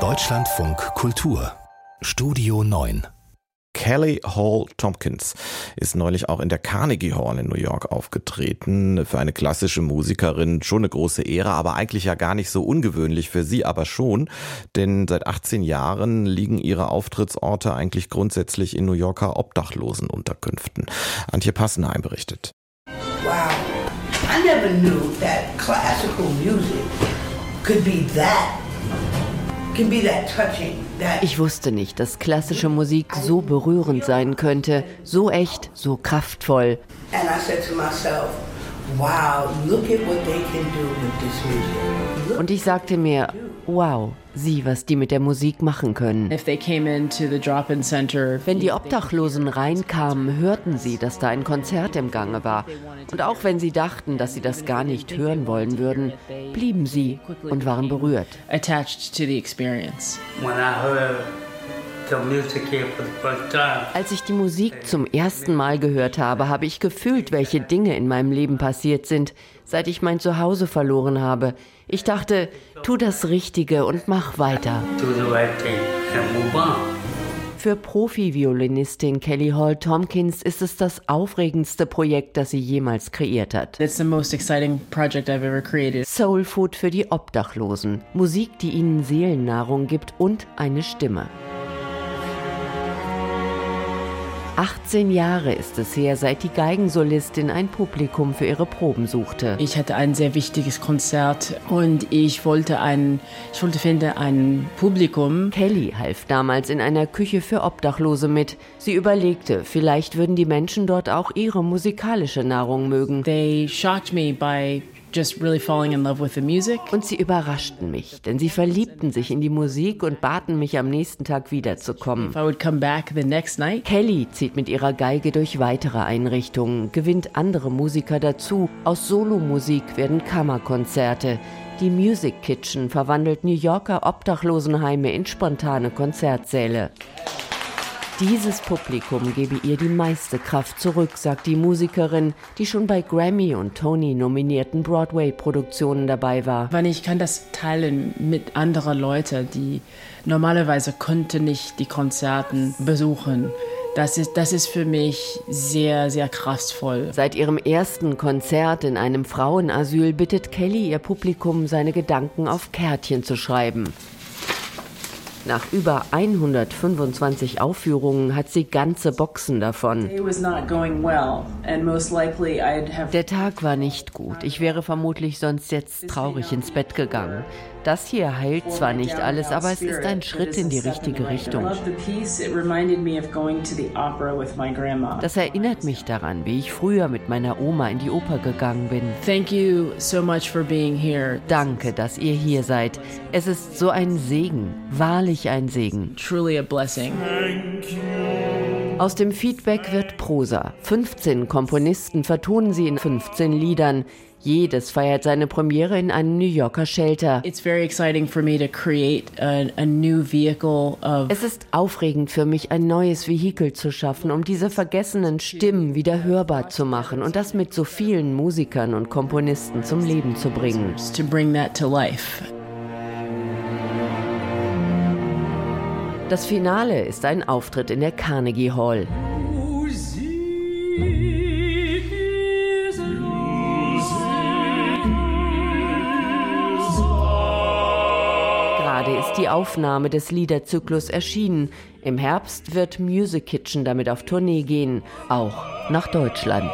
Deutschlandfunk Kultur Studio 9 Kelly Hall Tompkins ist neulich auch in der Carnegie Hall in New York aufgetreten. Für eine klassische Musikerin schon eine große Ehre, aber eigentlich ja gar nicht so ungewöhnlich für sie aber schon, denn seit 18 Jahren liegen ihre Auftrittsorte eigentlich grundsätzlich in New Yorker Obdachlosenunterkünften. Antje Passenheim berichtet. Wow, I never knew that classical music ich wusste nicht, dass klassische Musik so berührend sein könnte, so echt, so kraftvoll. Und ich sagte mir, wow, sieh, was die mit der Musik machen können. Wenn die Obdachlosen reinkamen, hörten sie, dass da ein Konzert im Gange war. Und auch wenn sie dachten, dass sie das gar nicht hören wollen würden, blieben sie und waren berührt. Als ich die Musik zum ersten Mal gehört habe, habe ich gefühlt, welche Dinge in meinem Leben passiert sind, seit ich mein Zuhause verloren habe. Ich dachte, tu das Richtige und mach weiter. Für Profi-Violinistin Kelly Hall Tompkins ist es das aufregendste Projekt, das sie jemals kreiert hat. It's the most exciting project I've ever created. Soul Food für die Obdachlosen. Musik, die ihnen Seelennahrung gibt und eine Stimme. 18 Jahre ist es her, seit die Geigensolistin ein Publikum für ihre Proben suchte. Ich hatte ein sehr wichtiges Konzert und ich wollte ein, ich wollte finden ein Publikum. Kelly half damals in einer Küche für Obdachlose mit. Sie überlegte, vielleicht würden die Menschen dort auch ihre musikalische Nahrung mögen. They shocked me by just really falling in love with the music. Und sie überraschten mich, denn sie verliebten sich in die Musik und baten mich am nächsten Tag wiederzukommen. If I would come back the next night. Kelly zieht mit ihrer Geige durch weitere Einrichtungen, gewinnt andere Musiker dazu. Aus Solomusik werden Kammerkonzerte. Die Music Kitchen verwandelt New Yorker Obdachlosenheime in spontane Konzertsäle. Dieses Publikum gebe ihr die meiste Kraft zurück, sagt die Musikerin, die schon bei Grammy und Tony nominierten Broadway-Produktionen dabei war. Weil ich kann das teilen mit anderen Leuten, die normalerweise konnten nicht die Konzerten besuchen. Das ist, das ist für mich sehr, sehr kraftvoll. Seit ihrem ersten Konzert in einem Frauenasyl bittet Kelly ihr Publikum, seine Gedanken auf Kärtchen zu schreiben. Nach über 125 Aufführungen hat sie ganze Boxen davon. Der Tag war nicht gut. Ich wäre vermutlich sonst jetzt traurig ins Bett gegangen. Das hier heilt zwar nicht alles, aber es ist ein Schritt in die richtige Richtung. Das erinnert mich daran, wie ich früher mit meiner Oma in die Oper gegangen bin. Thank you so much for being here. Danke, dass ihr hier seid. Es ist so ein Segen, wahrlich ein Segen. Truly a blessing. Aus dem Feedback wird Prosa. 15 Komponisten vertonen sie in 15 Liedern. Jedes feiert seine Premiere in einem New Yorker Shelter. It's very exciting for me to create a, a new vehicle of Es ist aufregend für mich, ein neues Vehikel zu schaffen, um diese vergessenen Stimmen wieder hörbar zu machen und das mit so vielen Musikern und Komponisten zum Leben zu bringen. Das Finale ist ein Auftritt in der Carnegie Hall. Gerade ist die Aufnahme des Liederzyklus erschienen. Im Herbst wird Music Kitchen damit auf Tournee gehen, auch nach Deutschland.